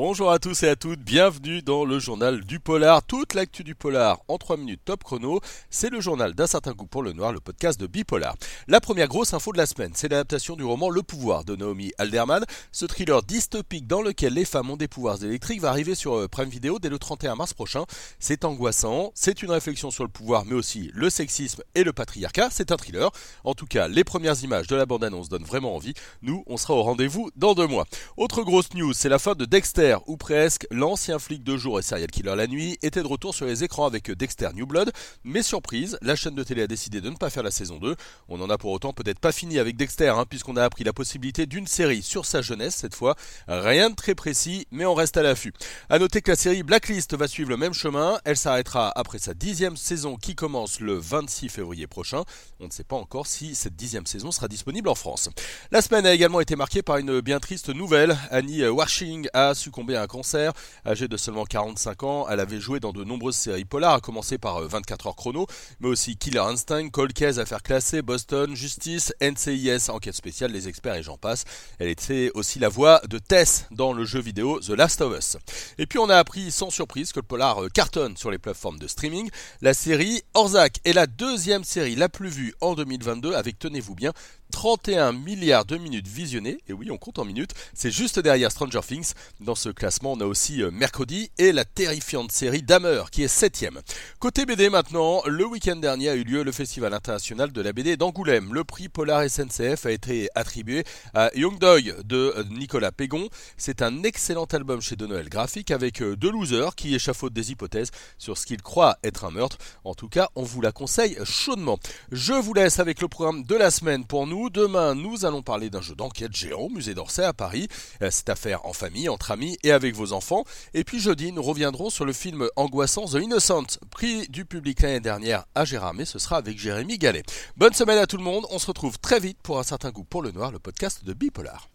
Bonjour à tous et à toutes, bienvenue dans le journal du polar. Toute l'actu du polar en 3 minutes top chrono, c'est le journal d'un certain goût pour le noir, le podcast de Bipolar. La première grosse info de la semaine, c'est l'adaptation du roman Le pouvoir de Naomi Alderman. Ce thriller dystopique dans lequel les femmes ont des pouvoirs électriques va arriver sur euh, Prime Video dès le 31 mars prochain. C'est angoissant, c'est une réflexion sur le pouvoir mais aussi le sexisme et le patriarcat. C'est un thriller. En tout cas, les premières images de la bande-annonce donnent vraiment envie. Nous, on sera au rendez-vous dans deux mois. Autre grosse news, c'est la fin de Dexter, ou presque, l'ancien flic de jour et serial killer la nuit était de retour sur les écrans avec Dexter New Blood, mais surprise, la chaîne de télé a décidé de ne pas faire la saison 2. On en a pour autant peut-être pas fini avec Dexter, hein, puisqu'on a appris la possibilité d'une série sur sa jeunesse cette fois. Rien de très précis, mais on reste à l'affût. A noter que la série Blacklist va suivre le même chemin, elle s'arrêtera après sa dixième saison qui commence le 26 février prochain. On ne sait pas encore si cette dixième saison sera disponible en France. La semaine a également été marquée par une bien triste nouvelle. Annie Washing a succombé à un cancer. Âgée de seulement 45 ans, elle avait joué dans de nombreuses séries polars, à commencer par 24 euh, heures chrono, mais aussi Killer Instinct, Cold Case, Affaires classées, Boston, Justice, NCIS, Enquête spéciale, Les experts et j'en passe. Elle était aussi la voix de Tess dans le jeu vidéo The Last of Us. Et puis on a appris sans surprise que le polar euh, cartonne sur les plateformes de streaming. La série Orzak est la deuxième série la plus vue en 2022 avec, tenez-vous bien, 31 milliards de minutes visionnées, et oui on compte en minutes, c'est juste derrière Stranger Things. Dans ce classement on a aussi euh, Mercredi et la terrifiante série Damer qui est septième. Côté BD maintenant, le week-end dernier a eu lieu le Festival international de la BD d'Angoulême. Le prix Polar SNCF a été attribué à Young Dog de euh, Nicolas Pégon. C'est un excellent album chez De Noël Graphique avec euh, deux losers qui échafaudent des hypothèses sur ce qu'ils croient être un meurtre. En tout cas, on vous la conseille chaudement. Je vous laisse avec le programme de la semaine pour nous. Demain, nous allons parler d'un jeu d'enquête géant au musée d'Orsay à Paris. Euh, c'est à faire en famille, entre amis et avec vos enfants. Et puis jeudi, nous reviendrons sur le film angoissant The Innocent, prix du public l'année dernière à Gérard, mais ce sera avec Jérémy Gallet. Bonne semaine à tout le monde, on se retrouve très vite pour un certain goût pour le noir, le podcast de Bipolar.